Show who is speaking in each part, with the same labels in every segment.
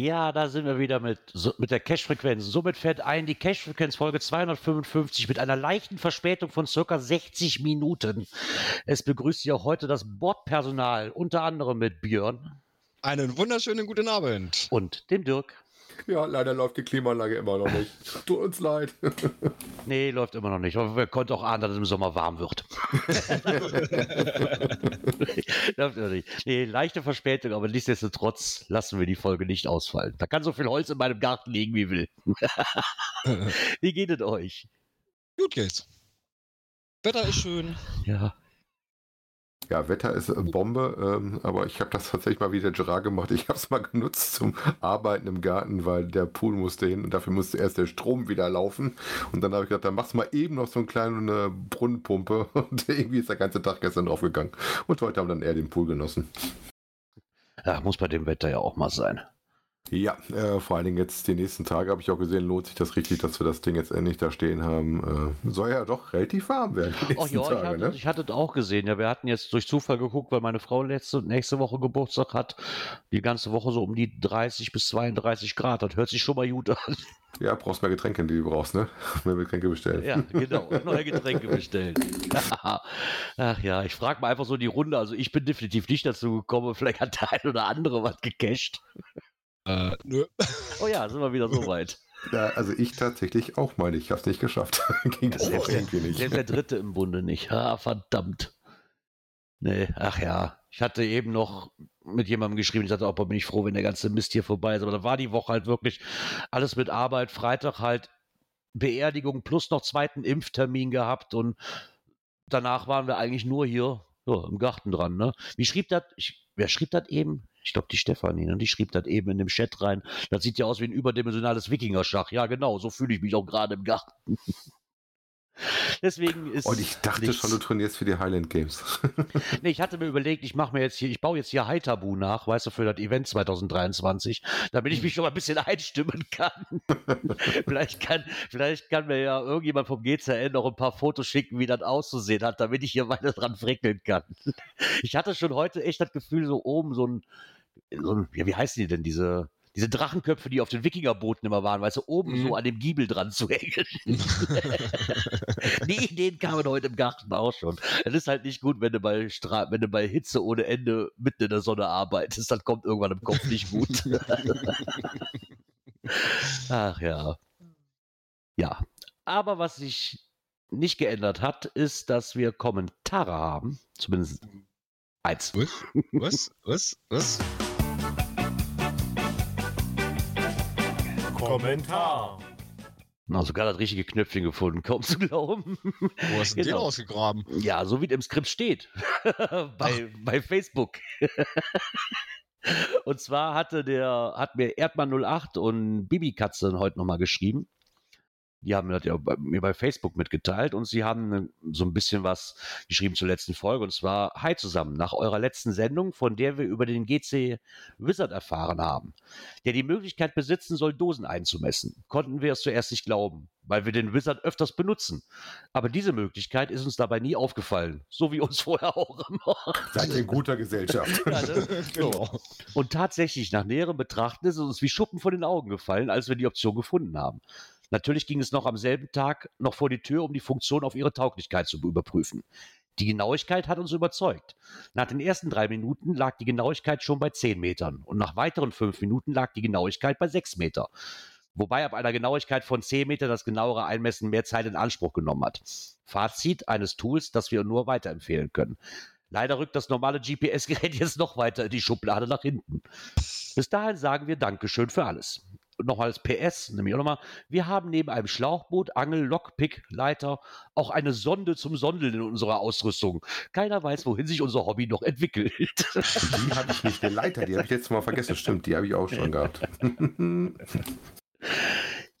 Speaker 1: Ja, da sind wir wieder mit, so, mit der Cache-Frequenz. Somit fährt ein die Cache-Frequenz Folge 255 mit einer leichten Verspätung von circa 60 Minuten. Es begrüßt Sie auch heute das Bordpersonal, unter anderem mit Björn
Speaker 2: Einen wunderschönen guten Abend.
Speaker 1: und dem Dirk.
Speaker 3: Ja, leider läuft die Klimaanlage immer noch nicht. Tut uns leid.
Speaker 1: Nee, läuft immer noch nicht. Aber wir konnten auch ahnen, dass es im Sommer warm wird. läuft immer nicht. Nee, leichte Verspätung, aber nichtsdestotrotz lassen wir die Folge nicht ausfallen. Da kann so viel Holz in meinem Garten liegen, wie will. wie geht es euch?
Speaker 2: Gut geht's. Wetter ist schön.
Speaker 1: Ja.
Speaker 3: Ja, Wetter ist äh, Bombe, ähm, aber ich habe das tatsächlich mal wie der Gerard gemacht. Ich habe es mal genutzt zum Arbeiten im Garten, weil der Pool musste hin und dafür musste erst der Strom wieder laufen. Und dann habe ich gedacht, dann machst du mal eben noch so eine kleine Brunnenpumpe und irgendwie ist der ganze Tag gestern draufgegangen. Und heute haben dann eher den Pool genossen.
Speaker 1: ja, muss bei dem Wetter ja auch mal sein.
Speaker 3: Ja, äh, vor allen Dingen jetzt die nächsten Tage habe ich auch gesehen, lohnt sich das richtig, dass wir das Ding jetzt endlich da stehen haben. Äh, soll ja doch relativ warm werden. Die nächsten
Speaker 1: ja, ich
Speaker 3: Tage,
Speaker 1: hatte,
Speaker 3: ne?
Speaker 1: ich hatte es auch gesehen. Ja, wir hatten jetzt durch Zufall geguckt, weil meine Frau letzte, nächste Woche Geburtstag hat. Die ganze Woche so um die 30 bis 32 Grad. Das hört sich schon mal gut an.
Speaker 3: Ja, brauchst mehr Getränke, die du brauchst, ne? Mehr Getränke bestellen.
Speaker 1: Ja, genau. Neue Getränke bestellen. Ach ja, ich frage mal einfach so die Runde. Also ich bin definitiv nicht dazu gekommen. Vielleicht hat der ein oder andere was gecached.
Speaker 2: Äh, nö.
Speaker 1: Oh ja, sind wir wieder so weit.
Speaker 3: Ja, also ich tatsächlich auch mal nicht. Ich habe es nicht geschafft. Ging das auch irgendwie nicht.
Speaker 1: Selbst der dritte im Bunde nicht. Ah, verdammt. Nee, ach ja. Ich hatte eben noch mit jemandem geschrieben, ich sagte, auch bin ich froh, wenn der ganze Mist hier vorbei ist. Aber da war die Woche halt wirklich alles mit Arbeit. Freitag halt Beerdigung plus noch zweiten Impftermin gehabt und danach waren wir eigentlich nur hier ja, im Garten dran. Ne? Wie schrieb das? Wer schrieb das eben? Ich glaube, die Stefanie, ne? die schrieb das eben in dem Chat rein. Das sieht ja aus wie ein überdimensionales Wikingerschach. Ja, genau, so fühle ich mich auch gerade im Garten. Deswegen ist.
Speaker 3: Und ich dachte
Speaker 1: nichts.
Speaker 3: schon, du trainierst für die Highland Games.
Speaker 1: Nee, ich hatte mir überlegt, ich mache mir jetzt hier, ich baue jetzt hier Haitabu nach, weißt du, für das Event 2023, damit ich mich schon mal ein bisschen einstimmen kann. vielleicht kann, vielleicht kann mir ja irgendjemand vom GCN noch ein paar Fotos schicken, wie das auszusehen hat, damit ich hier weiter dran frickeln kann. Ich hatte schon heute echt das Gefühl, so oben so ein, so ein ja, wie heißen die denn, diese, diese Drachenköpfe, die auf den Wikingerbooten immer waren, weißt du, oben
Speaker 2: Mhm.
Speaker 1: so an dem Giebel dran zu hängen. Die Ideen kamen heute im Garten auch schon. Es ist halt nicht gut, wenn du bei Stra wenn du bei Hitze ohne Ende mitten in der Sonne arbeitest, dann kommt irgendwann im Kopf nicht gut. Ach ja. Ja. Aber was sich nicht geändert hat, ist, dass wir Kommentare haben. Zumindest eins.
Speaker 2: Was? Was? Was? Was?
Speaker 4: Kommentar.
Speaker 1: Na, sogar das richtige Knöpfchen gefunden, kaum zu glauben.
Speaker 2: Wo hast du den
Speaker 1: Genau.
Speaker 2: ausgegraben?
Speaker 1: Ja, so wie es im Skript steht. bei, bei Facebook. und zwar hatte der, hat mir Erdmann08 und Bibi Katze heute nochmal geschrieben. Die haben mir das ja bei, mir bei Facebook mitgeteilt und sie haben ne- so ein bisschen was geschrieben zur letzten Folge und zwar Hi zusammen, nach eurer letzten Sendung, von der wir über den GC Wizard erfahren haben, der die Möglichkeit besitzen soll, Dosen einzumessen, konnten wir es zuerst nicht glauben, weil wir den Wizard öfters benutzen. Aber diese Möglichkeit ist uns dabei nie aufgefallen, so wie uns vorher auch immer.
Speaker 3: Seid ihr in guter Gesellschaft.
Speaker 1: Ja, ne?
Speaker 2: Genau.
Speaker 1: Und tatsächlich, nach näherem Betrachten ist es uns wie Schuppen von den Augen gefallen, als wir die Option gefunden haben. Natürlich ging es noch am selben Tag noch vor die Tür, um die Funktion auf ihre Tauglichkeit zu überprüfen. Die Genauigkeit hat uns überzeugt. Nach den ersten drei Minuten lag die Genauigkeit schon bei 10 Metern und nach weiteren fünf Minuten lag die Genauigkeit bei 6 Meter. Wobei ab einer Genauigkeit von 10 Meter das genauere Einmessen mehr Zeit in Anspruch genommen hat. Fazit eines Tools, das wir nur weiterempfehlen können. Leider rückt das normale GPS-Gerät jetzt noch weiter in die Schublade nach hinten. Bis dahin sagen wir Dankeschön für alles. Nochmal als PS, nämlich auch nochmal, wir haben neben einem Schlauchboot, Angel, Lockpick, Leiter auch eine Sonde zum Sondeln in unserer Ausrüstung. Keiner weiß, wohin sich unser Hobby noch entwickelt.
Speaker 3: Die habe ich nicht, eine Leiter, die habe ich jetzt mal vergessen. Stimmt, die habe ich auch schon gehabt.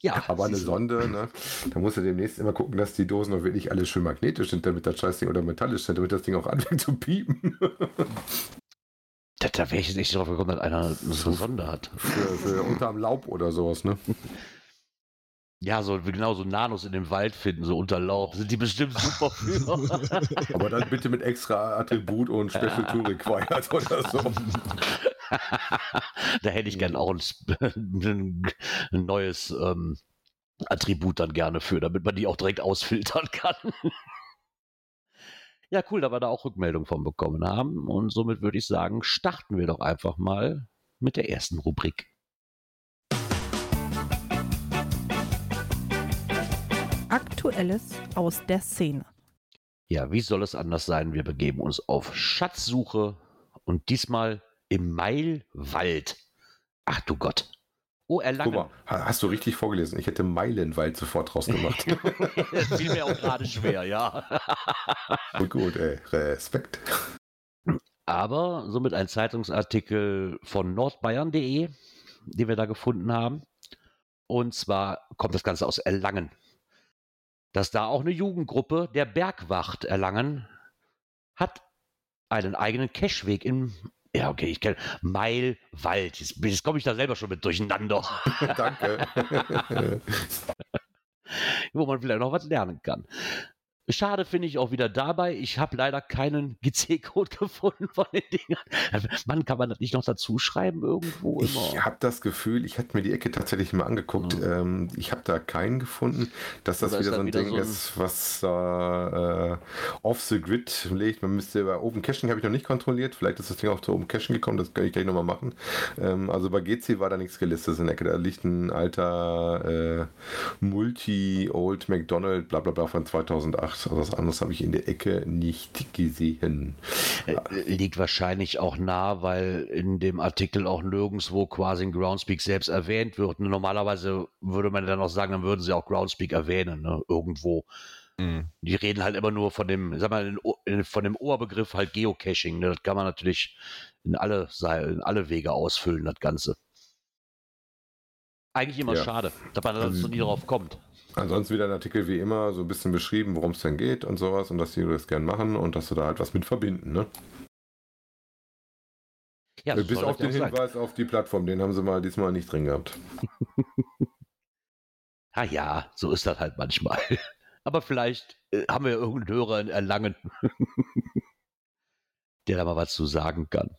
Speaker 1: ja,
Speaker 3: Aber eine. Sonde, ne? Da musst du demnächst immer gucken, dass die Dosen auch wirklich alle schön magnetisch sind, damit das Scheißding oder metallisch sind, damit das Ding auch anfängt zu piepen.
Speaker 1: Da, da wäre ich jetzt nicht drauf gekommen, dass einer so eine Sonde hat.
Speaker 3: für, für unterm Laub oder sowas, ne?
Speaker 1: Ja, so genau so Nanos in dem Wald finden, so unter Laub. Sind die bestimmt super für.
Speaker 3: Aber dann bitte mit extra Attribut und Special Tool Required oder so.
Speaker 1: da hätte ich gern auch ein, ein neues ähm, Attribut dann gerne für, damit man die auch direkt ausfiltern kann. Ja, cool, da wir da auch Rückmeldung von bekommen haben. Und somit würde ich sagen, starten wir doch einfach mal mit der ersten Rubrik.
Speaker 5: Aktuelles aus der Szene.
Speaker 1: Ja, wie soll es anders sein? Wir begeben uns auf Schatzsuche und diesmal im Mailwald. Ach du Gott. Oh,
Speaker 3: Guck
Speaker 1: Erlangen.
Speaker 3: mal, ha- hast du richtig vorgelesen? Ich hätte Meilenwald sofort rausgemacht.
Speaker 1: das fiel mir auch gerade schwer, ja.
Speaker 3: gut, gut, ey. Respekt.
Speaker 1: Aber somit ein Zeitungsartikel von nordbayern.de, den wir da gefunden haben. Und zwar kommt das Ganze aus Erlangen. Dass da auch eine Jugendgruppe der Bergwacht Erlangen hat einen eigenen Cacheweg im, ja okay, ich kenne, Mailwald. Jetzt, jetzt komme ich da selber schon mit durcheinander,
Speaker 3: Danke.
Speaker 1: wo man vielleicht noch was lernen kann. Schade finde ich auch wieder dabei. Ich habe leider keinen GC-Code gefunden von den Dingern. Mann, kann man das nicht noch dazu schreiben irgendwo?
Speaker 3: Ich habe das Gefühl, ich hatte mir die Ecke tatsächlich mal angeguckt. Ähm, ich habe da keinen gefunden, dass das
Speaker 1: Oder
Speaker 3: wieder so ein
Speaker 1: wieder
Speaker 3: Ding
Speaker 1: so ein-
Speaker 3: ist, was äh, off the grid liegt. Man müsste bei Open Caching habe ich noch nicht kontrolliert. Vielleicht ist das Ding auch zu Open Caching gekommen. Das kann ich gleich nochmal machen. Ähm, also bei GC war da nichts gelistet in der Ecke. Da liegt ein alter äh, Multi Old McDonald bla bla bla von 2008. Was anderes habe ich in der Ecke nicht gesehen.
Speaker 1: Äh, Liegt wahrscheinlich auch nah, weil in dem Artikel auch nirgendwo quasi ein Groundspeak selbst erwähnt wird. Normalerweise würde man dann auch sagen, dann würden sie auch Groundspeak erwähnen, ne? irgendwo.
Speaker 2: Mhm.
Speaker 1: Die reden halt immer nur von dem, sag mal, von dem Oberbegriff halt Geocaching. Ne? Das kann man natürlich in alle, Seil- in alle Wege ausfüllen, das Ganze. Eigentlich immer
Speaker 3: Ja.
Speaker 1: schade, dass man da so nie drauf kommt.
Speaker 3: Ansonsten wieder ein Artikel wie immer, so ein bisschen beschrieben, worum es denn geht und sowas und dass die das gern machen und dass sie da halt was mit verbinden. Ne?
Speaker 1: Ja,
Speaker 3: Äh,
Speaker 1: so
Speaker 3: Bis auf den
Speaker 1: auch sein.
Speaker 3: Hinweis auf die Plattform, den haben sie mal diesmal nicht drin gehabt.
Speaker 1: Ah ja, so ist das halt manchmal. Aber vielleicht äh, haben wir irgendeinen Hörer in Erlangen, der da mal was zu sagen kann.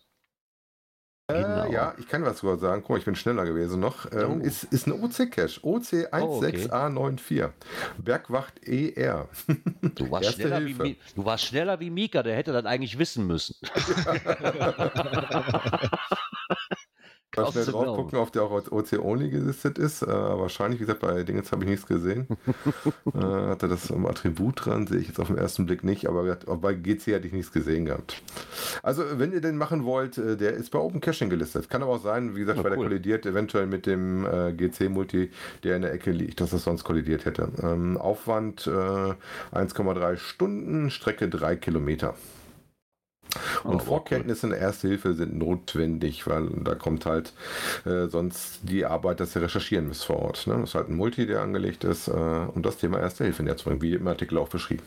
Speaker 1: Genau.
Speaker 3: Äh, ja, ich kann was drüber sagen. Guck mal, ich bin schneller gewesen noch. Ähm,
Speaker 1: Oh.
Speaker 3: ist, ist ein OC-Cache. OC16A94. Bergwacht ER.
Speaker 1: Du warst, schneller wie,
Speaker 3: Hilfe.
Speaker 1: Mi- du warst schneller wie Mika, der hätte das eigentlich wissen müssen.
Speaker 3: Mal
Speaker 1: Kaufst
Speaker 3: schnell drauf gucken, ob der auch als OC-Only gelistet ist. Äh, wahrscheinlich, wie gesagt, bei Dingens habe ich nichts gesehen. äh, hatte das im Attribut dran, sehe ich jetzt auf den ersten Blick nicht, aber bei GC hatte ich nichts gesehen gehabt. Also, wenn ihr den machen wollt, äh, der ist bei Open Caching gelistet. Kann aber auch sein, wie gesagt,
Speaker 1: Ja,
Speaker 3: weil der
Speaker 1: cool.
Speaker 3: kollidiert eventuell mit dem äh, GC-Multi, der in der Ecke liegt, dass das sonst kollidiert hätte. Ähm, Aufwand äh, 1,3 Stunden, Strecke 3 Kilometer.
Speaker 1: Oh,
Speaker 3: Und
Speaker 1: aber
Speaker 3: Vorkenntnisse in der Erste Hilfe sind notwendig, weil da kommt halt äh, sonst die Arbeit, dass ihr recherchieren müsst vor Ort. Ne? Das ist halt ein Multi, der angelegt ist, äh, um das Thema Erste Hilfe näher zu bringen, wie im Artikel auch beschrieben.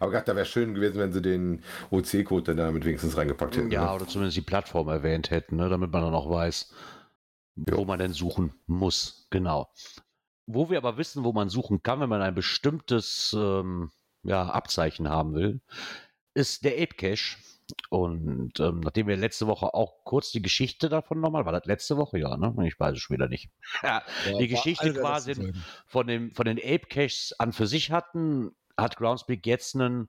Speaker 3: Aber gerade da wäre schön gewesen, wenn sie den OC-Code dann damit wenigstens reingepackt hätten.
Speaker 1: Ja,
Speaker 3: ne?
Speaker 1: oder zumindest die Plattform erwähnt hätten, ne, damit man dann auch weiß, wo man denn suchen muss. Genau. Wo wir aber wissen, wo man suchen kann, wenn man ein bestimmtes ähm, ja, Abzeichen haben will, ist der Ape Cache. Und ähm, nachdem wir letzte Woche auch kurz die Geschichte davon nochmal, war das letzte Woche? Ja, ne? Ich weiß es schon wieder nicht. Ja, die Geschichte quasi von, dem, von den Ape Caches an für sich hatten, hat Groundspeak jetzt einen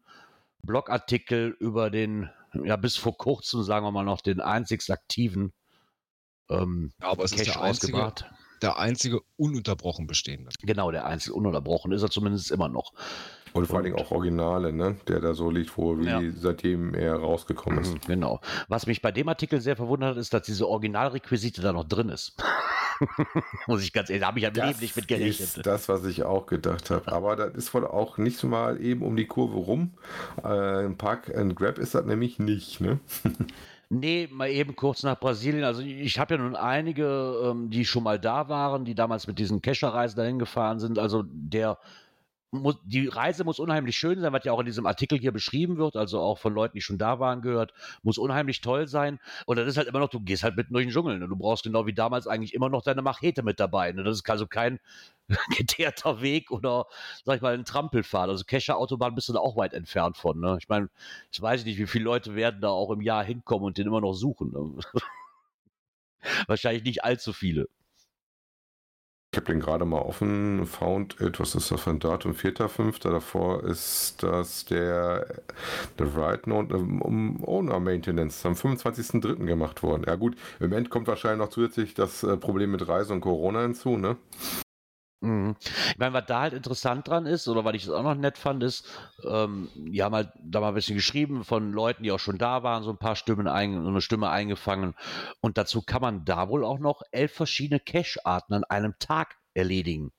Speaker 1: Blogartikel über den, ja, bis vor kurzem, sagen wir mal noch, den einzigst aktiven ähm,
Speaker 2: Ja, aber es ist
Speaker 1: Cache
Speaker 2: der einzige, der einzige ununterbrochen bestehende.
Speaker 1: Genau, der einzig ununterbrochen ist er zumindest immer noch.
Speaker 3: Und vor allen Dingen auch Originale, ne? der da so liegt, wo wie
Speaker 1: Ja.
Speaker 3: seitdem er rausgekommen ist.
Speaker 1: Mhm, Genau. Was mich bei dem Artikel sehr verwundert hat, ist, dass diese Originalrequisite da noch drin ist. Muss ich ganz ehrlich, da habe ich ja
Speaker 3: Das
Speaker 1: Leben nicht mit gerechnet.
Speaker 3: ist das, was ich auch gedacht habe. Aber das ist wohl auch nicht so mal eben um die Kurve rum. Äh, ein Park and Grab ist das nämlich nicht, ne?
Speaker 1: Nee, mal eben kurz nach Brasilien. Also ich habe ja nun einige, ähm, die schon mal da waren, die damals mit diesen Kescherreisen dahin gefahren sind. Also der muss, die Reise muss unheimlich schön sein, was ja auch in diesem Artikel hier beschrieben wird, also auch von Leuten, die schon da waren, gehört, muss unheimlich toll sein. Und das ist halt immer noch, du gehst halt mitten durch den Dschungel. Ne? Du brauchst genau wie damals eigentlich immer noch deine Machete mit dabei. Ne? Das ist also kein geteerter Weg oder, sag ich mal, ein Trampelpfad. Also Kescher-Autobahn bist du da auch weit entfernt von. Ne? Ich meine, ich weiß nicht, wie viele Leute werden da auch im Jahr hinkommen und den immer noch suchen. Ne? Wahrscheinlich nicht allzu viele.
Speaker 3: Ich habe den gerade mal offen. Found it, was ist das für ein Datum? 4.5. Davor ist das der, der Right Note um Owner Maintenance am 25.3. gemacht worden. Ja gut, im Moment kommt wahrscheinlich noch zusätzlich das äh, Problem mit Reise und Corona hinzu, ne?
Speaker 1: Mhm. Ich meine, was da halt interessant dran ist, oder was ich das auch noch nett fand, ist, ähm, die haben halt da mal ein bisschen geschrieben von Leuten, die auch schon da waren, so ein paar Stimmen, ein, so eine Stimme eingefangen. Und dazu kann man da wohl auch noch elf verschiedene Cache-Arten an einem Tag erledigen.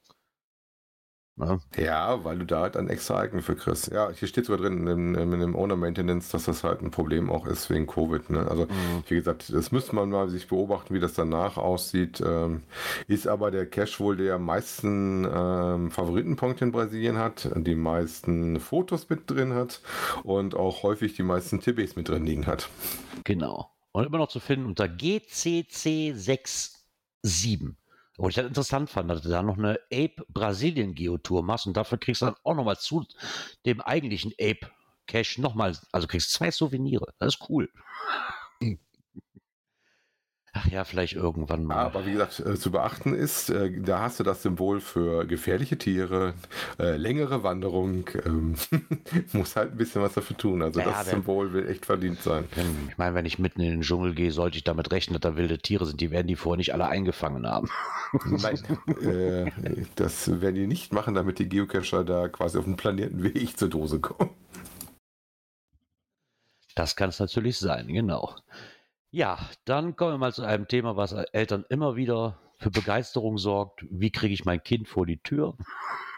Speaker 1: Ne?
Speaker 3: Ja, weil du da halt ein extra Icon für kriegst. Ja, hier steht sogar drin in, in, in dem Owner Maintenance, dass das halt ein Problem auch ist wegen Covid. Ne? Also,
Speaker 1: Mhm.
Speaker 3: wie gesagt, das müsste man mal sich beobachten, wie das danach aussieht. Ähm, ist aber der Cache wohl der meisten ähm, Favoritenpunkte in Brasilien hat, die meisten Fotos mit drin hat und auch häufig die meisten TBs mit drin liegen hat.
Speaker 1: Genau. Und immer noch zu finden unter GCC67. Und ich das interessant fand, dass du da noch eine Ape Brasilien Geotour machst und dafür kriegst du dann auch nochmal zu dem eigentlichen Ape Cache nochmal, also kriegst zwei Souvenire. Das ist cool. Ach ja, vielleicht irgendwann mal.
Speaker 3: Aber wie gesagt, äh, zu beachten ist, äh, da hast du das Symbol für gefährliche Tiere, äh, längere Wanderung, ähm, muss halt ein bisschen was dafür tun. Also
Speaker 1: Ja,
Speaker 3: das
Speaker 1: wer-
Speaker 3: Symbol will echt verdient sein.
Speaker 1: Wenn- Ich meine, wenn ich mitten in den Dschungel gehe, sollte ich damit rechnen, dass da wilde Tiere sind. Die werden die vorher nicht alle eingefangen haben.
Speaker 3: Nein, das werden die nicht machen, damit die Geocacher da quasi auf den planierten Weg zur Dose kommen.
Speaker 1: Das kann es natürlich sein, genau. Ja, dann kommen wir mal zu einem Thema, was Eltern immer wieder für Begeisterung sorgt. Wie kriege ich mein Kind vor die Tür?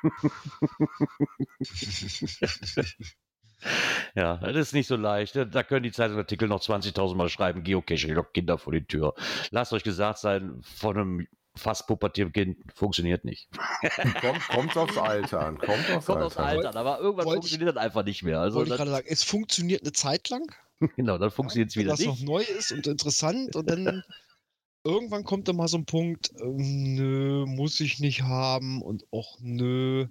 Speaker 1: ja, das ist nicht so leicht. Da können die Zeitungsartikel noch 20.000 Mal schreiben, Geocache, lockt Kinder vor die Tür. Lasst euch gesagt sein, von einem fast pubertierten Kind funktioniert nicht.
Speaker 3: Kommt, kommt aufs Alter an. Kommt aufs
Speaker 1: Kommt
Speaker 3: Alter an.
Speaker 1: Alter, aber irgendwann funktioniert das einfach nicht mehr. Also
Speaker 2: Wollte ich gerade sagen, es funktioniert eine Zeit lang,
Speaker 1: genau, dann funktioniert es
Speaker 2: wenn
Speaker 1: wieder
Speaker 2: das noch
Speaker 1: nicht.
Speaker 2: neu ist und interessant und dann irgendwann kommt dann mal so ein Punkt, ähm, nö, muss ich nicht haben und auch nö.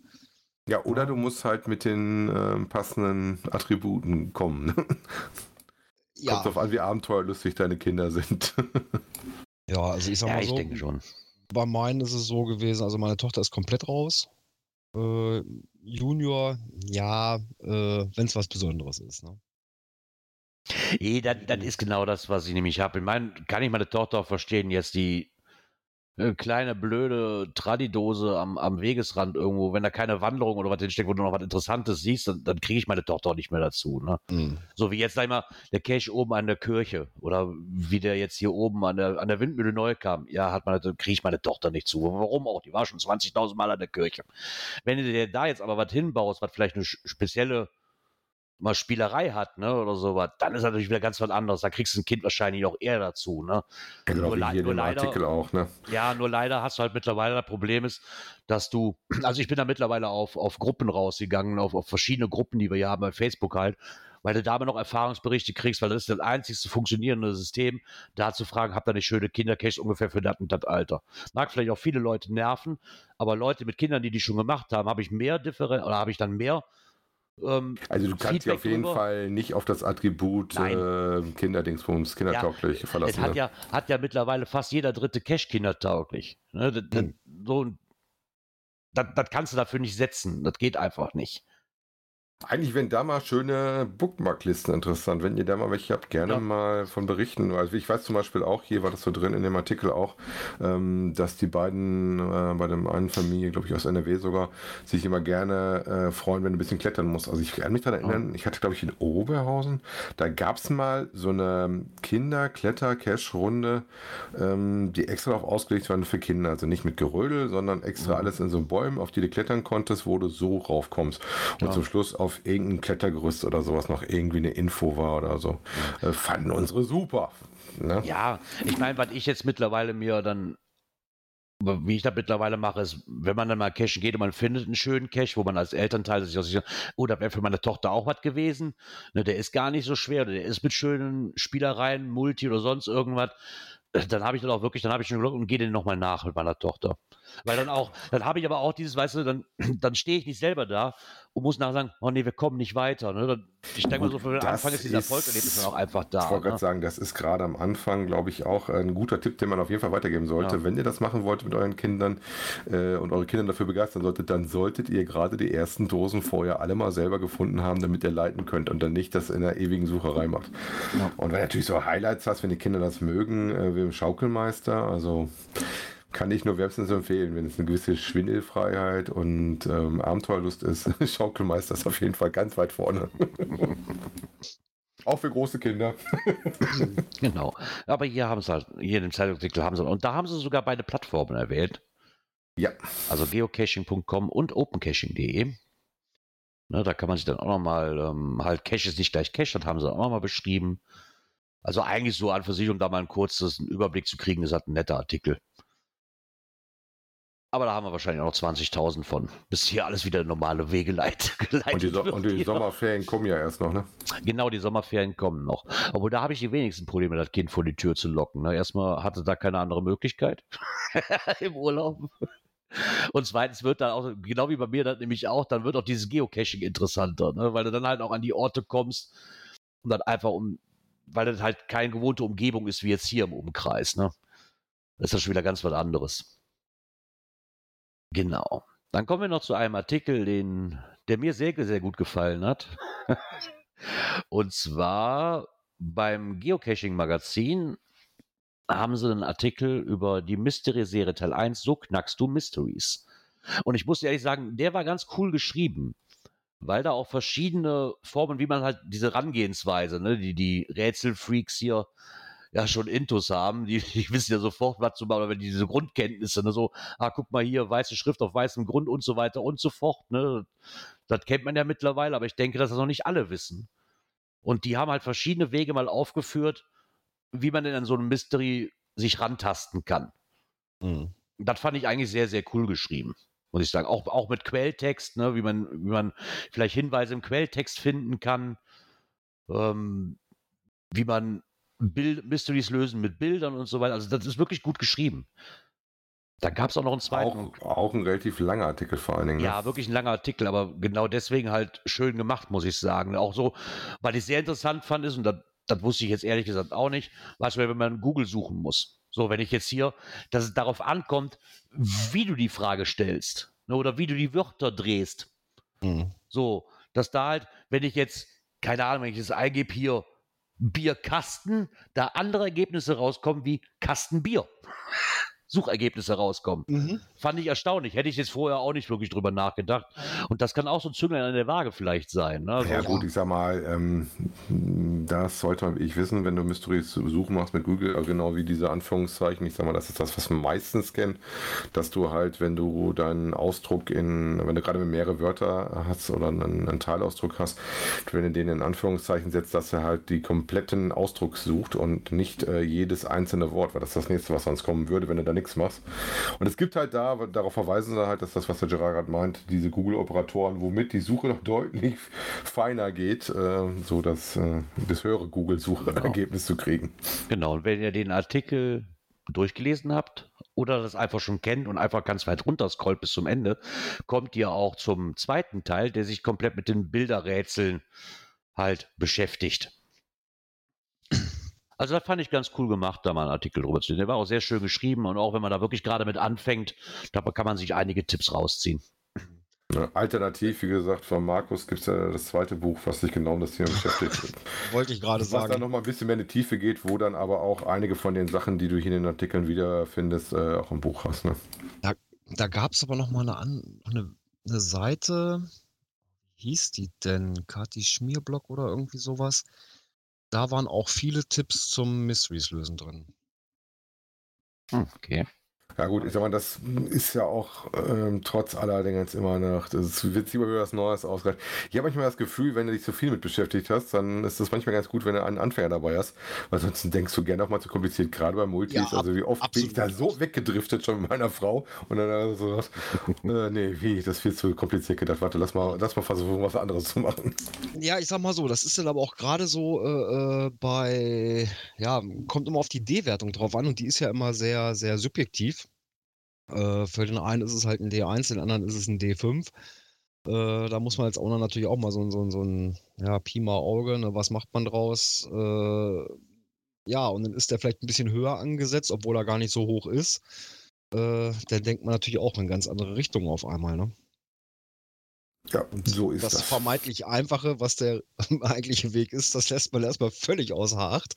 Speaker 3: Ja, oder du musst halt mit den ähm, passenden Attributen kommen. ne?
Speaker 2: Ja,
Speaker 3: Kommt drauf an, wie abenteuerlustig deine Kinder sind.
Speaker 2: ja, also ich sag
Speaker 1: Ja,
Speaker 2: mal
Speaker 1: ich
Speaker 2: so,
Speaker 1: denke schon.
Speaker 2: bei meinen ist es so gewesen, also meine Tochter ist komplett raus. Äh, Junior, ja, äh, wenn es was Besonderes ist. Ne?
Speaker 1: Nee, das, das ist genau das, was ich nämlich habe. Ich meine, kann ich meine Tochter auch verstehen, jetzt die äh, kleine, blöde Tradidose am, am Wegesrand irgendwo, wenn da keine Wanderung oder was drinsteckt, wo du noch was Interessantes siehst, dann, dann kriege ich meine Tochter auch nicht mehr dazu. Ne?
Speaker 2: Mhm.
Speaker 1: So wie jetzt, sag ich mal, der Cache oben an der Kirche oder wie der jetzt hier oben an der, an der Windmühle neu kam. Ja, hat meine, kriege ich meine Tochter nicht zu. Warum auch? Die war schon 20.000 Mal an der Kirche. Wenn du dir da jetzt aber was hinbaust, was vielleicht eine spezielle mal Spielerei hat, ne, oder sowas, dann ist natürlich wieder ganz was anderes. Da kriegst du ein Kind wahrscheinlich auch eher dazu, ne.
Speaker 3: Genau
Speaker 1: Nur
Speaker 3: wie hier in
Speaker 1: nur
Speaker 3: dem
Speaker 1: leider-
Speaker 3: Artikel auch, ne?
Speaker 1: Ja, nur leider hast du halt mittlerweile das Problem ist, dass du, also ich bin da mittlerweile auf, auf Gruppen rausgegangen, auf, auf verschiedene Gruppen, die wir hier haben bei Facebook halt, weil du da aber noch Erfahrungsberichte kriegst, weil das ist das einzigste funktionierende System, da zu fragen, habt ihr nicht schöne Kindercaches ungefähr für das und das Alter. Mag vielleicht auch viele Leute nerven, aber Leute mit Kindern, die die schon gemacht haben, habe ich mehr Differen oder habe ich dann mehr ähm,
Speaker 3: Also du kannst dich auf jeden
Speaker 1: drüber.
Speaker 3: Fall nicht auf das Attribut äh, Kinderdingsbums, kindertauglich verlassen.
Speaker 1: Es hat
Speaker 3: ne?
Speaker 1: ja, hat ja mittlerweile fast jeder dritte Cache kindertauglich. Ne? Das, das,
Speaker 2: Hm.
Speaker 1: so, ein- das, das kannst du dafür nicht setzen. Das geht einfach nicht.
Speaker 3: Eigentlich wären da mal schöne Bookmarklisten interessant. Wenn ihr da mal welche habt, gerne
Speaker 1: Ja.
Speaker 3: mal von berichten. Also ich weiß zum Beispiel auch, hier war das so drin in dem Artikel auch, ähm, dass die beiden äh, bei dem einen Familie, glaube ich aus NRW sogar, sich immer gerne äh, freuen, wenn du ein bisschen klettern musst. Also ich kann mich daran erinnern, ich hatte glaube ich in Oberhausen, da gab es mal so eine Kinder-Kletter-Cash-Runde, ähm, die extra darauf ausgelegt waren für Kinder. Also nicht mit Gerödel, sondern extra alles in so Bäumen, auf die du klettern konntest, wo du so raufkommst. Und
Speaker 1: Ja.
Speaker 3: zum Schluss auf irgendein Klettergerüst oder sowas noch irgendwie eine Info war oder so. Äh, fanden unsere super. Ne?
Speaker 1: Ja, ich meine, was ich jetzt mittlerweile mir dann, wie ich das mittlerweile mache, ist, wenn man dann mal cashen geht und man findet einen schönen Cache, wo man als Elternteil sich auch sicher, oh, da wäre für meine Tochter auch was gewesen. Ne, der ist gar nicht so schwer, der ist mit schönen Spielereien, Multi oder sonst irgendwas. Dann habe ich dann auch wirklich, dann habe ich schon Glück und gehe den nochmal nach mit meiner Tochter. Weil dann auch, dann habe ich aber auch dieses, weißt du, dann, dann stehe ich nicht selber da und muss nachher sagen, oh nee, wir kommen nicht weiter. Ne? Dann, ich denke mal so, für den Anfang ist dieser Erfolgserlebnis dann auch einfach
Speaker 3: Ich
Speaker 1: da.
Speaker 3: wollte gerade
Speaker 1: Ne?
Speaker 3: sagen, das ist gerade am Anfang, glaube ich, auch ein guter Tipp, den man auf jeden Fall weitergeben sollte.
Speaker 1: Ja.
Speaker 3: Wenn ihr das machen wollt mit euren Kindern äh, und eure Kinder dafür begeistern solltet, dann solltet ihr gerade die ersten Dosen vorher alle mal selber gefunden haben, damit ihr leiten könnt und dann nicht das in der ewigen Sucherei macht.
Speaker 1: Ja.
Speaker 3: Und wenn natürlich so Highlights hast, wenn die Kinder das mögen, äh, wie im Schaukelmeister, also kann ich nur wärmstens empfehlen, wenn es eine gewisse Schwindelfreiheit und ähm, Abenteuerlust ist. Schaukelmeister ist auf jeden Fall ganz weit vorne. Auch für große Kinder.
Speaker 1: Genau. Aber hier haben sie halt, hier in dem Zeitungsartikel haben sie, und da haben sie sogar beide Plattformen erwählt.
Speaker 3: Ja.
Speaker 1: Also geocaching.com und opencaching.de. Ne, da kann man sich dann auch nochmal, ähm, halt Cache ist nicht gleich Cache, das haben sie auch nochmal beschrieben. Also eigentlich so an für sich, um da mal einen kurzen Überblick zu kriegen, ist halt ein netter Artikel. Aber da haben wir wahrscheinlich auch noch 20.000 von, bis hier alles wieder normale Wege leit, geleitet
Speaker 3: Und die, so und die. Sommerferien kommen ja erst noch, ne?
Speaker 1: Genau, die Sommerferien kommen noch. Obwohl, da habe ich die wenigsten Probleme, das Kind vor die Tür zu locken. Ne? Erstmal hatte da keine andere Möglichkeit im Urlaub. Und zweitens wird dann auch, genau wie bei mir das nämlich auch, dann wird auch dieses Geocaching interessanter, ne? weil du dann halt auch an die Orte kommst und dann einfach um, weil das halt keine gewohnte Umgebung ist wie jetzt hier im Umkreis. Ne? Das ist dann schon wieder ganz was anderes. Genau. Dann kommen wir noch zu einem Artikel, den, der mir sehr, sehr gut gefallen hat. Und zwar beim Geocaching-Magazin haben sie einen Artikel über die Mystery-Serie Teil 1, so knackst du Mysteries. Und ich muss ehrlich sagen, der war ganz cool geschrieben, weil da auch verschiedene Formen, wie man halt diese Rangehensweise, ne, die die Rätselfreaks hier ja schon Intus haben, die, die wissen ja sofort, was zu machen, aber wenn die diese Grundkenntnisse, ne, so, ah, guck mal hier, weiße Schrift auf weißem Grund und so weiter und so fort, ne, das kennt man ja mittlerweile, aber ich denke, dass das noch nicht alle wissen. Und die haben halt verschiedene Wege mal aufgeführt, wie man denn an so ein Mystery sich rantasten kann.
Speaker 2: Mhm.
Speaker 1: Das fand ich eigentlich sehr, sehr cool geschrieben, muss ich sagen. Auch, auch mit Quelltext, ne, wie, man, wie man vielleicht Hinweise im Quelltext finden kann, ähm, wie man Bild, Mysteries lösen mit Bildern und so weiter. Also das ist wirklich gut geschrieben. Da gab es auch noch einen zweiten.
Speaker 3: Auch, auch ein relativ langer Artikel vor allen Dingen. Ne?
Speaker 1: Ja, wirklich ein langer Artikel, aber genau deswegen halt schön gemacht, muss ich sagen. Auch so, weil ich sehr interessant fand ist, und das, das wusste ich jetzt ehrlich gesagt auch nicht, was wenn man Google suchen muss. So, wenn ich jetzt hier, dass es darauf ankommt, wie du die Frage stellst ne, oder wie du die Wörter drehst.
Speaker 2: Mhm.
Speaker 1: So, dass da halt, wenn ich jetzt, keine Ahnung, wenn ich jetzt eingebe hier Bierkasten, da andere Ergebnisse rauskommen wie Kastenbier. Suchergebnisse rauskommen.
Speaker 2: Mhm.
Speaker 1: Fand ich erstaunlich. Hätte ich jetzt vorher auch nicht wirklich drüber nachgedacht. Und das kann auch so ein Zünglein an der Waage vielleicht sein. Ne?
Speaker 3: Ja
Speaker 1: So-
Speaker 3: gut, ich sag mal, ähm, das sollte man ich wissen, wenn du Mysteries suchen machst mit Google, also genau wie diese Anführungszeichen, ich sag mal, das ist das, was man meistens kennt, dass du halt, wenn du deinen Ausdruck in, wenn du gerade mehrere Wörter hast oder einen, einen Teilausdruck hast, wenn du den in Anführungszeichen setzt, dass er halt die kompletten Ausdruck sucht und nicht äh, jedes einzelne Wort, weil das ist das nächste, was sonst kommen würde, wenn du da nichts machst. Und es gibt halt da, darauf verweisen sie halt, dass das, was der Gerard gerade meint, diese Google-Operatoren, womit die Suche noch deutlich feiner geht, äh, so dass äh, das höhere Google-Suchergebnis zu kriegen.
Speaker 1: Genau. Und wenn ihr den Artikel durchgelesen habt oder das einfach schon kennt und einfach ganz weit runter scrollt bis zum Ende, kommt ihr auch zum zweiten Teil, der sich komplett mit den Bilderrätseln halt beschäftigt. Also das fand ich ganz cool gemacht, da mal einen Artikel drüber zu lesen. Der war auch sehr schön geschrieben und auch wenn man da wirklich gerade mit anfängt, da kann man sich einige Tipps rausziehen.
Speaker 3: Alternativ, wie gesagt, von Markus gibt es ja das zweite Buch, was sich genau um das Thema beschäftigt.
Speaker 2: Wollte ich gerade
Speaker 3: Was dann
Speaker 2: sagen.
Speaker 3: nochmal ein bisschen mehr in die Tiefe geht, wo dann aber auch einige von den Sachen, die du hier in den Artikeln wiederfindest, äh, auch im Buch hast. Ne?
Speaker 2: Da gab es aber noch mal eine, eine, eine Seite, wie hieß die denn? Kati Schmierblock oder irgendwie sowas. Da waren auch viele Tipps zum Mysteries lösen drin.
Speaker 1: Hm, Okay.
Speaker 3: Ja gut, ich sag mal, das ist ja auch ähm, trotz aller Dinge jetzt immer noch, das wird immer wieder was Neues ausgereicht. Ich habe manchmal das Gefühl, wenn du dich so viel mit beschäftigt hast, dann ist es manchmal ganz gut, wenn du einen Anfänger dabei hast, weil sonst denkst du gerne auch mal zu kompliziert, gerade bei Multis,
Speaker 2: Ja,
Speaker 3: also wie oft bin ich da
Speaker 2: absolut.
Speaker 3: so weggedriftet schon mit meiner Frau und dann so, äh, nee, wie, das ist viel zu kompliziert gedacht, warte, lass mal, lass mal versuchen, was anderes zu machen.
Speaker 2: Ja, ich sag mal so, das ist dann aber auch gerade so äh, äh, bei, ja, kommt immer auf die D-Wertung drauf an und die ist ja immer sehr, sehr subjektiv. Äh, für den einen ist es halt ein D1, den anderen ist es ein D5. Äh, da muss man als Owner natürlich auch mal so, ein- so, so ein ja, Pi mal Auge, ne, was macht man draus? Äh, ja, und dann ist der vielleicht ein bisschen höher angesetzt, obwohl er gar nicht so hoch ist. Äh, dann denkt man natürlich auch in ganz andere Richtungen auf einmal, ne?
Speaker 3: Ja, so ist
Speaker 2: das,
Speaker 3: das.
Speaker 2: vermeintlich Einfache, was der eigentliche Weg ist, das lässt man erstmal völlig außer Acht.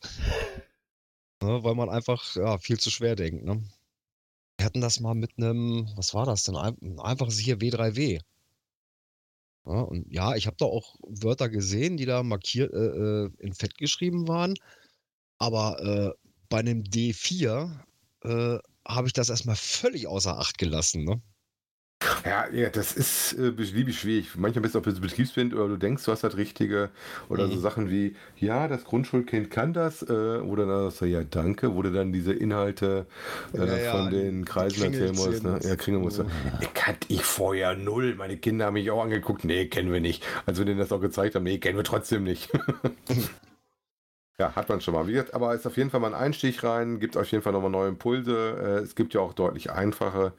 Speaker 2: Ne, weil man einfach ja, viel zu schwer denkt. Ne? Wir hatten das mal mit einem, was war das denn? Ein, ein einfaches hier W3W. Ja, und ja, ich habe da auch Wörter gesehen, die da markiert, äh, äh, in Fett geschrieben waren. Aber äh, bei einem D4 äh, habe ich das erstmal völlig außer Acht gelassen. Ne?
Speaker 3: Ja, ja, das ist äh, beliebig schwierig. Manchmal bist du das Betriebswind oder du denkst, du hast das Richtige. Oder so
Speaker 2: Mhm.
Speaker 3: Sachen wie, ja, das Grundschulkind kann das. Äh, oder dann sagst du, ja, danke. Wo du dann diese Inhalte äh,
Speaker 2: Ja, ja,
Speaker 3: von den Kreisen erzählen musst. Ne? Ja, kringeln musst. Ja, kannte ich vorher null. Meine Kinder haben mich auch angeguckt. Nee, kennen wir nicht. Als wir denen das auch gezeigt haben, nee, kennen wir trotzdem nicht. Ja, hat man schon mal. Wie gesagt, aber ist auf jeden Fall mal ein Einstieg rein, gibt auf jeden Fall nochmal neue Impulse. Äh, es gibt ja auch deutlich einfache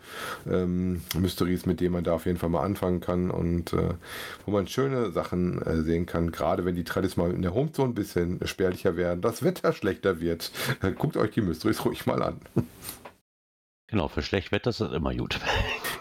Speaker 3: ähm, Mysteries, mit denen man da auf jeden Fall mal anfangen kann und äh, wo man schöne Sachen äh, sehen kann, gerade wenn die Tradis mal in der Homezone ein bisschen spärlicher werden, das Wetter schlechter wird. Guckt euch die Mysteries ruhig mal an.
Speaker 1: Genau, für Schlechtwetter ist das immer gut.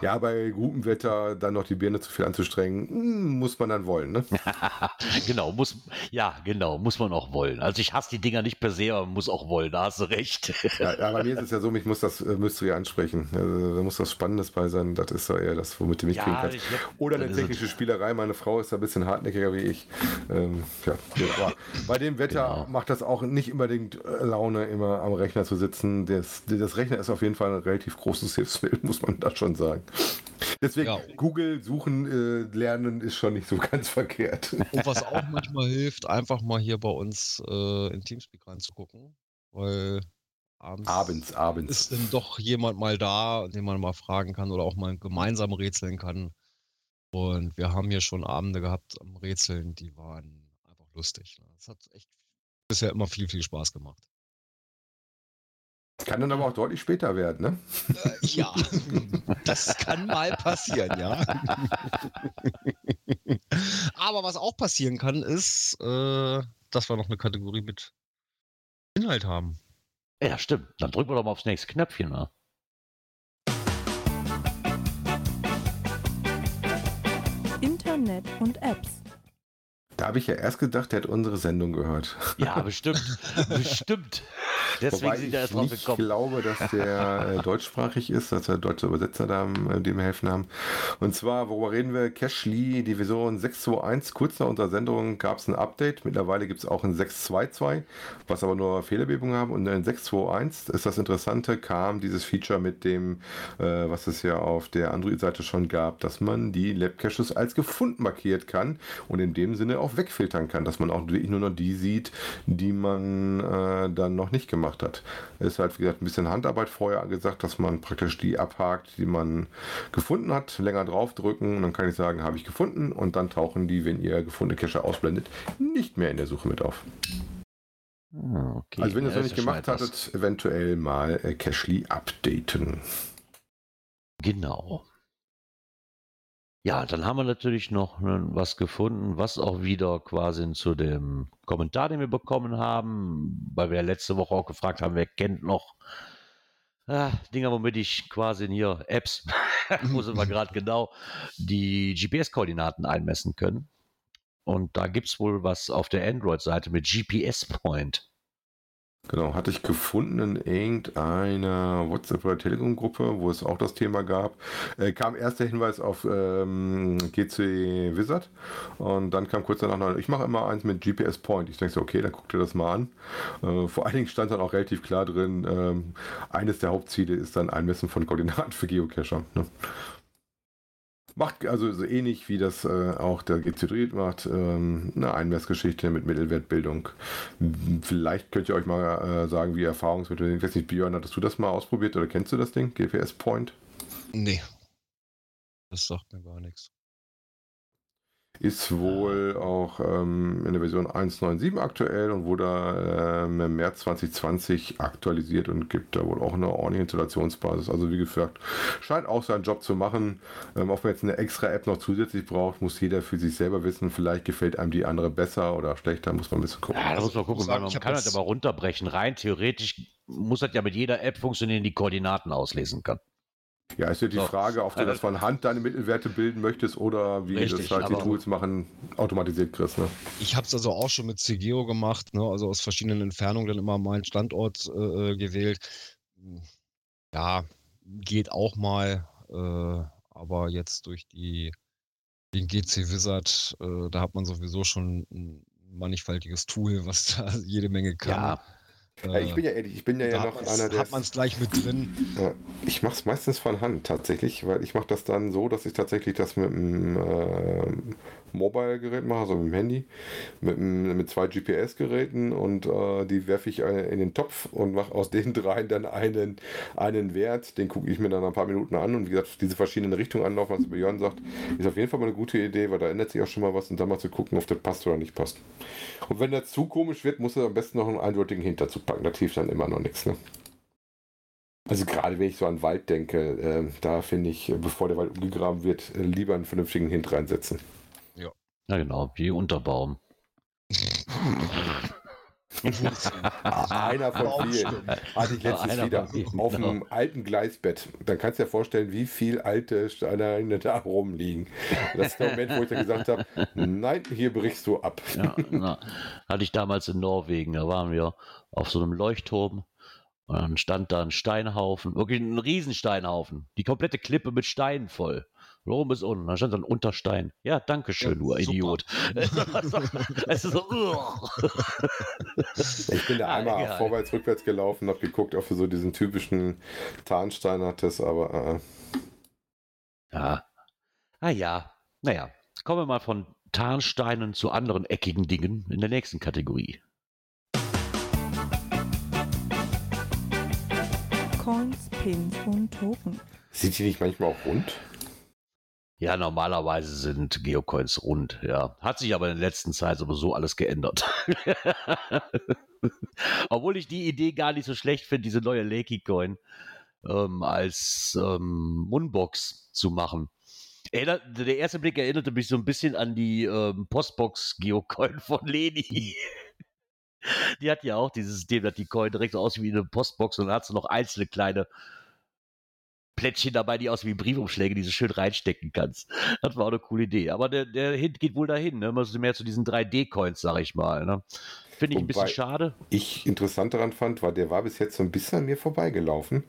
Speaker 3: Ja, bei gutem Wetter dann noch die Birne zu viel anzustrengen, hm, muss man dann wollen, ne?
Speaker 1: genau, muss, ja, genau, muss man auch wollen. Also ich hasse die Dinger nicht per se, aber man muss auch wollen, da hast du recht.
Speaker 3: Ja, ja, bei mir ist es ja so, mich muss das äh, Mystery ansprechen. Also, da muss was Spannendes bei sein. Das ist so eher das, womit du mich kriegen kannst.
Speaker 1: glaub,
Speaker 3: Oder eine technische Spielerei. Meine Frau ist da ein bisschen hartnäckiger wie ich. Ähm, ja, aber bei dem Wetter
Speaker 1: Genau.
Speaker 3: macht das auch nicht unbedingt äh, Laune, immer am Rechner zu sitzen. Das, das Rechner ist auf jeden Fall ein relativ großes Hilfsmittel, muss man da schon sagen. Deswegen,
Speaker 2: Ja.
Speaker 3: Google suchen, äh, lernen ist schon nicht so ganz verkehrt.
Speaker 2: Und was auch manchmal hilft, einfach mal hier bei uns äh, in Teamspeak reinzugucken, weil abends,
Speaker 3: abends, abends.
Speaker 2: ist dann doch jemand mal da, den man mal fragen kann oder auch mal gemeinsam rätseln kann. Und wir haben hier schon Abende gehabt am Rätseln, die waren einfach lustig. Ne? Es hat echt bisher immer viel, viel Spaß gemacht.
Speaker 3: Kann dann aber auch deutlich später werden, ne?
Speaker 2: Äh, ja, das kann mal passieren, ja. Aber was auch passieren kann, ist, äh, dass wir noch eine Kategorie mit Inhalt haben.
Speaker 1: Ja, stimmt. Dann drücken wir doch mal aufs nächste Knöpfchen. Ne?
Speaker 5: Internet und Apps.
Speaker 3: Da habe ich ja erst gedacht, der hat unsere Sendung gehört.
Speaker 1: Ja, bestimmt. bestimmt. Deswegen
Speaker 3: Wobei
Speaker 1: sind wir erst
Speaker 3: ich
Speaker 1: drauf gekommen.
Speaker 3: glaube, dass der äh, deutschsprachig ist, dass der deutsche Übersetzer da, äh, dem wir helfen haben. Und zwar, worüber reden wir? Cashly, die Version 621. Kurz nach unserer Sendung gab es ein Update. Mittlerweile gibt es auch ein 622, was aber nur Fehlerbebungen haben. Und in 621 ist das Interessante, kam dieses Feature mit dem, äh, was es ja auf der Android-Seite schon gab, dass man die Lab-Caches als gefunden markiert kann und in dem Sinne auch wegfiltern kann, dass man auch wirklich nur noch die sieht, die man äh, dann noch nicht gemacht hat. Es ist halt, wie gesagt, ein bisschen Handarbeit vorher gesagt, dass man praktisch die abhakt, die man gefunden hat, länger draufdrücken und dann kann ich sagen, habe ich gefunden und dann tauchen die, wenn ihr gefundene Cache ausblendet, nicht mehr in der Suche mit auf.
Speaker 1: Ah, okay.
Speaker 3: also wenn ihr es noch nicht gemacht hattet, eventuell mal äh, Cashly updaten.
Speaker 1: Genau. Ja, dann haben wir natürlich noch ne, was gefunden, was auch wieder quasi zu dem Kommentar, den wir bekommen haben, weil wir ja letzte Woche auch gefragt haben, wer kennt noch ah, Dinger, womit ich quasi hier Apps wo sie mal gerade genau die GPS-Koordinaten einmessen können. Und da gibt es wohl was auf der Android-Seite mit GPS Point.
Speaker 3: Genau, hatte ich gefunden in irgendeiner WhatsApp- oder Telegram-Gruppe, wo es auch das Thema gab. Äh, kam erst der Hinweis auf ähm, GC Wizard und dann kam kurz danach noch, ich mache immer eins mit GPS Point. Ich denke so, okay, dann guck dir das mal an. Äh, vor allen Dingen stand dann auch relativ klar drin, ähm, eines der Hauptziele ist dann Einmessen von Koordinaten für Geocacher. Ne? Macht also so ähnlich wie das äh, auch der GC macht, ähm, eine Einmessgeschichte mit Mittelwertbildung. Vielleicht könnt ihr euch mal äh, sagen, wie Erfahrungsmittel. Ich weiß nicht, Björn, hattest du das mal ausprobiert oder kennst du das Ding? GPS Point?
Speaker 2: Nee. Das sagt mir gar nichts.
Speaker 3: Ist wohl auch ähm, in der Version 1.9.7 aktuell und wurde ähm, im März 2020 aktualisiert und gibt da wohl auch eine ordentliche Installationsbasis. Also wie gesagt, scheint auch seinen Job zu machen. Ähm, ob man jetzt eine extra App noch zusätzlich braucht, muss jeder für sich selber wissen. Vielleicht gefällt einem die andere besser oder schlechter, muss man ein bisschen gucken.
Speaker 1: Ja, da muss man gucken, man
Speaker 2: hab
Speaker 1: kann das
Speaker 2: das-
Speaker 1: aber runterbrechen. Rein theoretisch muss das ja mit jeder App funktionieren, die Koordinaten auslesen kann.
Speaker 3: Ja, ist ja die
Speaker 1: So.
Speaker 3: Frage, ob du
Speaker 1: Also-
Speaker 3: das von Hand deine Mittelwerte bilden möchtest oder wie
Speaker 1: Richtig,
Speaker 3: das halt die Tools machen, automatisiert kriegst. Ne?
Speaker 2: Ich habe es also auch schon mit CGO gemacht, ne? also aus verschiedenen Entfernungen dann immer meinen Standort äh, gewählt. Ja, geht auch mal, äh, aber jetzt durch die den GC Wizard, äh, da hat man sowieso schon ein mannigfaltiges Tool, was da jede Menge kann.
Speaker 1: Ja,
Speaker 3: Ja, ich bin ja ehrlich, ich bin ja, ja noch einer der.
Speaker 2: hat man es gleich mit drin.
Speaker 3: Ja, ich mache es meistens von Hand tatsächlich, weil ich mache das dann so, dass ich tatsächlich das mit dem äh, Mobile-Gerät mache, also mit dem Handy, mit, mit zwei GPS-Geräten und äh, die werfe ich äh, in den Topf und mache aus den dreien dann einen, einen Wert, den gucke ich mir dann ein paar Minuten an und wie gesagt, diese verschiedenen Richtungen anlaufen, was Björn sagt, ist auf jeden Fall mal eine gute Idee, weil da ändert sich auch schon mal was und dann mal zu gucken, ob das passt oder nicht passt. Und wenn das zu komisch wird, muss er am besten noch einen eindeutigen Hint dazu packen, das hilft dann immer noch nichts. Ne? Also gerade wenn ich so an Wald denke, äh, da finde ich, bevor der Wald umgegraben wird, äh, lieber einen vernünftigen Hint reinsetzen.
Speaker 1: Ja genau, wie Unterbaum.
Speaker 3: Einer von vielen. Hatte ich letztens wieder
Speaker 1: vielen,
Speaker 3: auf
Speaker 1: genau.
Speaker 3: einem alten Gleisbett. Dann kannst du dir vorstellen, wie viel alte Steine da rumliegen. Das ist der Moment, wo ich dann gesagt habe, nein, hier brichst du ab.
Speaker 1: Ja, na, hatte ich damals in Norwegen. Da waren wir auf so einem Leuchtturm. Und dann stand da ein Steinhaufen, wirklich ein Riesensteinhaufen. Die komplette Klippe mit Steinen voll. Oben bis unten. Da stand dann Unterstein. Ja, danke schön,
Speaker 2: Ja,
Speaker 1: du
Speaker 2: super.
Speaker 1: Idiot. Es ist so, ugh.
Speaker 3: Ich bin da
Speaker 1: Ah,
Speaker 3: einmal
Speaker 1: egal.
Speaker 3: vorwärts, rückwärts gelaufen, habe geguckt, ob du so diesen typischen Tarnstein hattest, aber äh,
Speaker 1: Ja. Ah ja. Naja, kommen wir mal von Tarnsteinen zu anderen eckigen Dingen in der nächsten Kategorie.
Speaker 5: Coins, Pins und Token.
Speaker 3: sind die nicht manchmal auch rund?
Speaker 1: Ja, normalerweise sind Geocoins rund, ja. Hat sich aber in der letzten Zeit sowieso alles geändert. Obwohl ich die Idee gar nicht so schlecht finde, diese neue Lakey-Coin ähm, als ähm, Moonbox zu machen. Erinnert, der erste Blick erinnerte mich so ein bisschen an die ähm, Postbox-Geocoin von Leni. Die hat ja auch dieses System, dass die Coin direkt so aussieht wie eine Postbox und dann hat sie noch einzelne kleine Plättchen dabei, die aussehen wie Briefumschläge, die du schön reinstecken kannst. Das war auch eine coole Idee. Aber der, der Hint geht wohl dahin, ne? Man mehr zu diesen 3D-Coins, sag ich mal. Ne? Finde ich ein bisschen schade.
Speaker 3: ich interessant daran fand, war, der war bis jetzt so ein bisschen an mir vorbeigelaufen.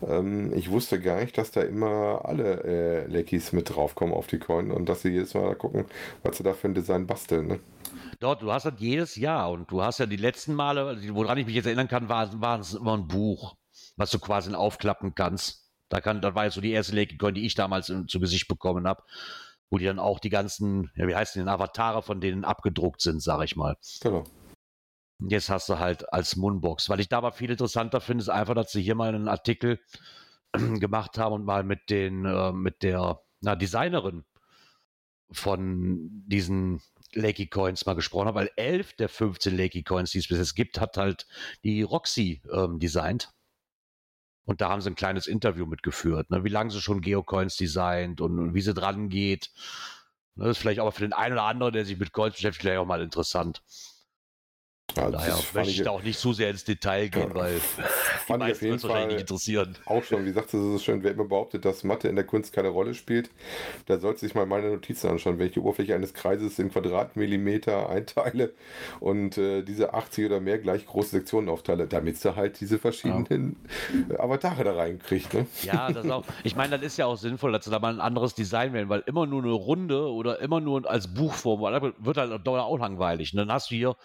Speaker 3: Ähm, ich wusste gar nicht, dass da immer alle äh, Leckies mit draufkommen auf die Coin und dass sie jedes Mal da gucken, was sie da für ein Design basteln. Ne?
Speaker 1: Dort, du hast das jedes Jahr und du hast ja die letzten Male, also woran ich mich jetzt erinnern kann, war, war es immer ein Buch, was du quasi aufklappen kannst. Da kann, das war jetzt so die erste Lake-Coin, die ich damals im- zu Gesicht bekommen habe, wo die dann auch die ganzen, ja, wie heißt denn, Avatare von denen abgedruckt sind, sag ich mal.
Speaker 3: Genau.
Speaker 1: Jetzt hast du halt als Moonbox. Was ich da aber viel interessanter finde, ist einfach, dass sie hier mal einen Artikel gemacht haben und mal mit den, äh, mit der na, Designerin von diesen Lakey Coins mal gesprochen haben, weil elf der 15 Lakey Coins, die es bis jetzt gibt, hat halt die Roxy ähm, designt. Und da haben sie ein kleines Interview mitgeführt, ne, wie lange sie schon Geocoins designt und, und wie sie dran geht. Ne, Das ist vielleicht auch für den einen oder anderen, der sich mit Coins beschäftigt, vielleicht auch mal interessant. Ja, Daher möchte ich da auch nicht zu sehr ins Detail gehen, ja, weil
Speaker 3: die meisten wird wahrscheinlich nicht interessieren. Auch schon, wie du, es ist schön, wer immer behauptet, dass Mathe in der Kunst keine Rolle spielt, da sollte sich mal meine Notizen anschauen. Wenn ich die Oberfläche eines Kreises in Quadratmillimeter einteile und äh, diese 80 oder mehr gleich große Sektionen aufteile, damit du halt diese verschiedenen ja. Avatare da reinkriegt. Ne?
Speaker 1: Ja, das auch. Ich meine, das ist ja auch sinnvoll, dass du da mal ein anderes Design wählen, weil immer nur eine Runde oder immer nur als Buchform wird halt auch langweilig. Und dann hast du hier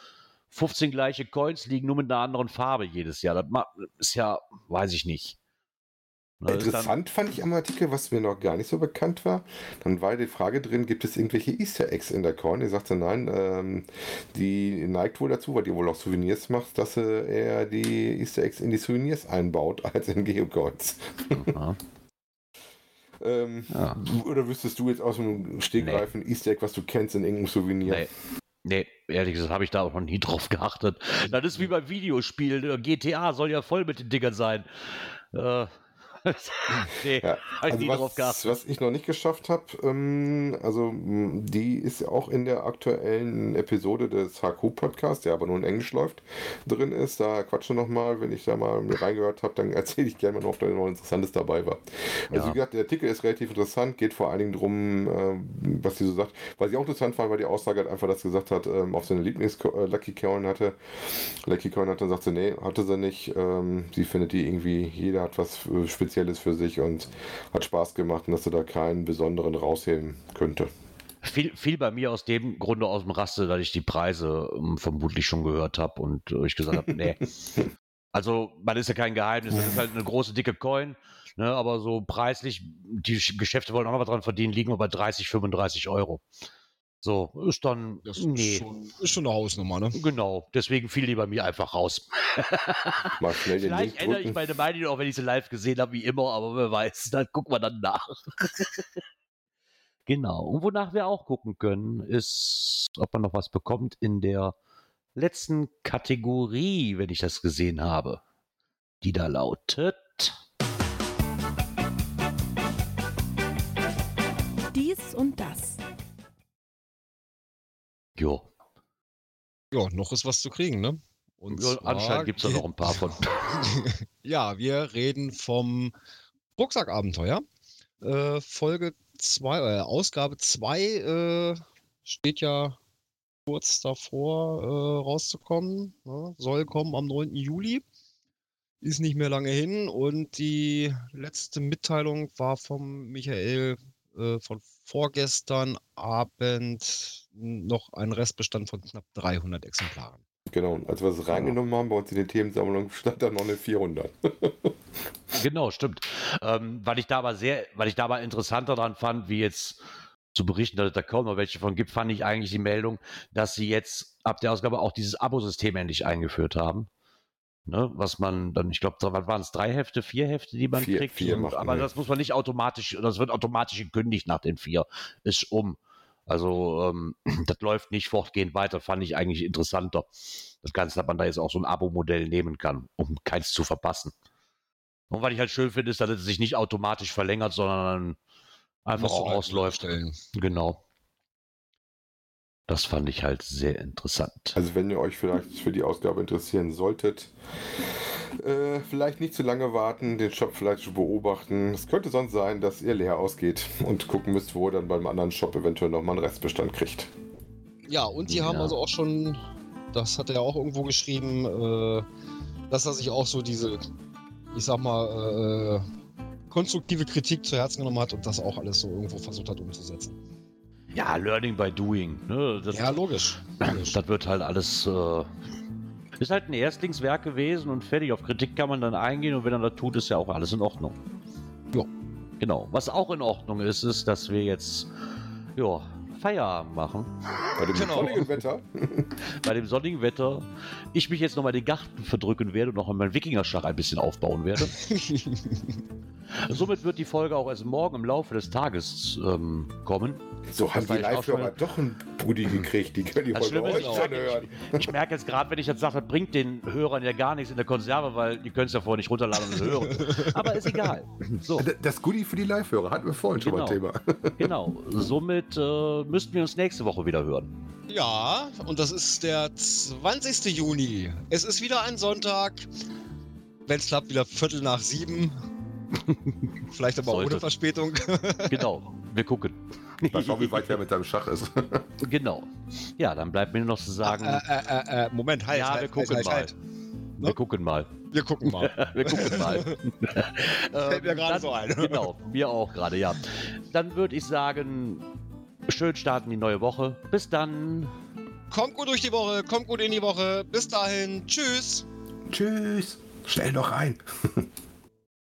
Speaker 1: 15 gleiche Coins liegen nur mit einer anderen Farbe jedes Jahr. Das ist ja, weiß ich nicht.
Speaker 3: Das Interessant fand ich am Artikel, was mir noch gar nicht so bekannt war. Dann war die Frage drin, gibt es irgendwelche Easter Eggs in der Coin? Er sagte nein, ähm, die neigt wohl dazu, weil die wohl auch Souvenirs macht, dass äh, er die Easter Eggs in die Souvenirs einbaut, als in Geocoins. ähm, ja. Oder wüsstest du jetzt aus dem Stegreifen nee. Easter Egg, was du kennst in irgendeinem Souvenir?
Speaker 1: Nee. Nee, ehrlich gesagt habe ich da auch noch nie drauf geachtet. Das ist wie beim Videospiel. GTA soll ja voll mit den Dingern sein. Äh,
Speaker 3: nee, ja, also was, was, ich noch nicht geschafft habe, ähm, also die ist auch in der aktuellen Episode des HQ-Podcasts, der aber nur in Englisch läuft, drin ist. Da quatsche nochmal, wenn ich da mal reingehört habe, dann erzähle ich gerne mal noch, ob da noch Interessantes dabei war. Also ja. wie gesagt, der Artikel ist relativ interessant, geht vor allen Dingen darum, äh, was sie so sagt. Was ich auch interessant fand, war die Aussage halt einfach, dass sie gesagt hat, ähm, auf seine Lieblings-Lucky äh, Coin hatte. Lucky Coin hat dann sagt sie, nee, hatte sie nicht. Ähm, sie findet die irgendwie, jeder hat was äh, Spezielles Spezielles für sich und hat Spaß gemacht und dass er da keinen besonderen rausheben könnte.
Speaker 1: Viel, viel bei mir aus dem Grunde aus dem Raste, dass ich die Preise ähm, vermutlich schon gehört habe und äh, ich gesagt habe, nee. also, man ist ja kein Geheimnis, das ist halt eine große, dicke Coin, ne, aber so preislich, die Geschäfte wollen auch noch was dran verdienen, liegen wir bei 30, 35 Euro. So, ist dann.
Speaker 2: Das nee. ist, schon, ist schon eine Hausnummer, ne?
Speaker 1: Genau, deswegen fiel die bei mir einfach raus.
Speaker 3: Mal schnell den
Speaker 1: Vielleicht ändere ich meine Meinung auch, wenn ich sie live gesehen habe, wie immer, aber wer weiß, dann gucken wir dann nach. genau. Und wonach wir auch gucken können, ist, ob man noch was bekommt in der letzten Kategorie, wenn ich das gesehen habe. Die da lautet. Jo.
Speaker 2: Ja, noch ist was zu kriegen, ne?
Speaker 1: Und ja, anscheinend gibt es da noch ein paar von.
Speaker 2: ja, wir reden vom Rucksackabenteuer. Äh, Folge 2, äh, Ausgabe 2 äh, steht ja kurz davor äh, rauszukommen. Ne? Soll kommen am 9. Juli. Ist nicht mehr lange hin. Und die letzte Mitteilung war vom Michael äh, von vorgestern Abend noch ein Restbestand von knapp 300 Exemplaren.
Speaker 3: Genau, als wir es reingenommen haben bei uns in die Themensammlung, stand da noch eine 400.
Speaker 1: genau, stimmt. Ähm, weil ich da aber sehr, weil ich da aber interessanter dran fand, wie jetzt zu berichten, dass es da kaum noch welche von gibt, fand ich eigentlich die Meldung, dass sie jetzt ab der Ausgabe auch dieses Abo-System endlich eingeführt haben. Ne, was man dann, ich glaube, was waren es, drei Hefte, vier Hefte, die man
Speaker 3: vier,
Speaker 1: kriegt.
Speaker 3: Vier machen,
Speaker 1: aber das muss man nicht automatisch, das wird automatisch gekündigt nach den vier. Ist um. Also ähm, das läuft nicht fortgehend weiter, fand ich eigentlich interessanter. Das Ganze, dass man da jetzt auch so ein Abo-Modell nehmen kann, um keins zu verpassen. Und was ich halt schön finde, ist, dass es sich nicht automatisch verlängert, sondern einfach auch ausläuft. Genau. Das fand ich halt sehr interessant.
Speaker 3: Also wenn ihr euch vielleicht für die Ausgabe interessieren solltet, äh, vielleicht nicht zu lange warten, den Shop vielleicht beobachten. Es könnte sonst sein, dass ihr leer ausgeht und gucken müsst, wo ihr dann beim anderen Shop eventuell nochmal einen Restbestand kriegt.
Speaker 2: Ja, und die ja. haben also auch schon, das hat er auch irgendwo geschrieben, äh, dass er sich auch so diese, ich sag mal, äh, konstruktive Kritik zu Herzen genommen hat und das auch alles so irgendwo versucht hat umzusetzen.
Speaker 1: Ja, Learning by Doing. Ne?
Speaker 2: Das, ja, logisch.
Speaker 1: logisch. Das wird halt alles. Äh, ist halt ein Erstlingswerk gewesen und fertig. Auf Kritik kann man dann eingehen und wenn er das tut, ist ja auch alles in Ordnung. Ja. Genau. Was auch in Ordnung ist, ist, dass wir jetzt ja, Feierabend machen.
Speaker 3: Bei dem genau. sonnigen Wetter.
Speaker 1: Bei dem sonnigen Wetter. Ich mich jetzt nochmal den Garten verdrücken werde und noch meinen Wikingerschach ein bisschen aufbauen werde. Somit wird die Folge auch erst morgen im Laufe des Tages ähm, kommen.
Speaker 3: So haben die Live-Hörer doch ein Buddy gekriegt. Die können die
Speaker 1: Das
Speaker 3: euch
Speaker 1: ist,
Speaker 3: schon
Speaker 1: ich,
Speaker 3: hören.
Speaker 1: ich merke jetzt gerade, wenn ich jetzt sage, das bringt den Hörern ja gar nichts in der Konserve, weil die können es ja vorher nicht runterladen und hören. Aber ist egal. So,
Speaker 3: D- Das Goodie für die Live-Hörer hatten wir vorhin schon mal
Speaker 1: Genau.
Speaker 3: Thema.
Speaker 1: genau. Somit äh, müssten wir uns nächste Woche wieder hören.
Speaker 2: Ja, und das ist der 20. Juni. Es ist wieder ein Sonntag. Wenn es klappt, wieder Viertel nach sieben. Vielleicht aber
Speaker 1: Sollte.
Speaker 2: ohne Verspätung.
Speaker 1: Genau. Wir gucken.
Speaker 3: Mal schauen, wie weit er mit seinem Schach ist.
Speaker 1: Genau. Ja, dann bleibt mir nur noch zu sagen,
Speaker 2: Äh, äh, äh, äh, Moment, halt,
Speaker 1: ja,
Speaker 2: halt,
Speaker 1: wir gucken
Speaker 2: halt,
Speaker 1: mal.
Speaker 2: halt,
Speaker 1: Wir gucken mal.
Speaker 2: Wir gucken mal.
Speaker 1: Wir gucken mal.
Speaker 2: Fällt mir
Speaker 1: Ähm,
Speaker 2: gerade so ein.
Speaker 1: Genau, mir auch gerade, ja. Dann würde ich sagen, schön starten die neue Woche. Bis dann.
Speaker 2: Kommt gut durch die Woche, kommt gut in die Woche. Bis dahin, tschüss.
Speaker 3: Tschüss. Schnell noch rein.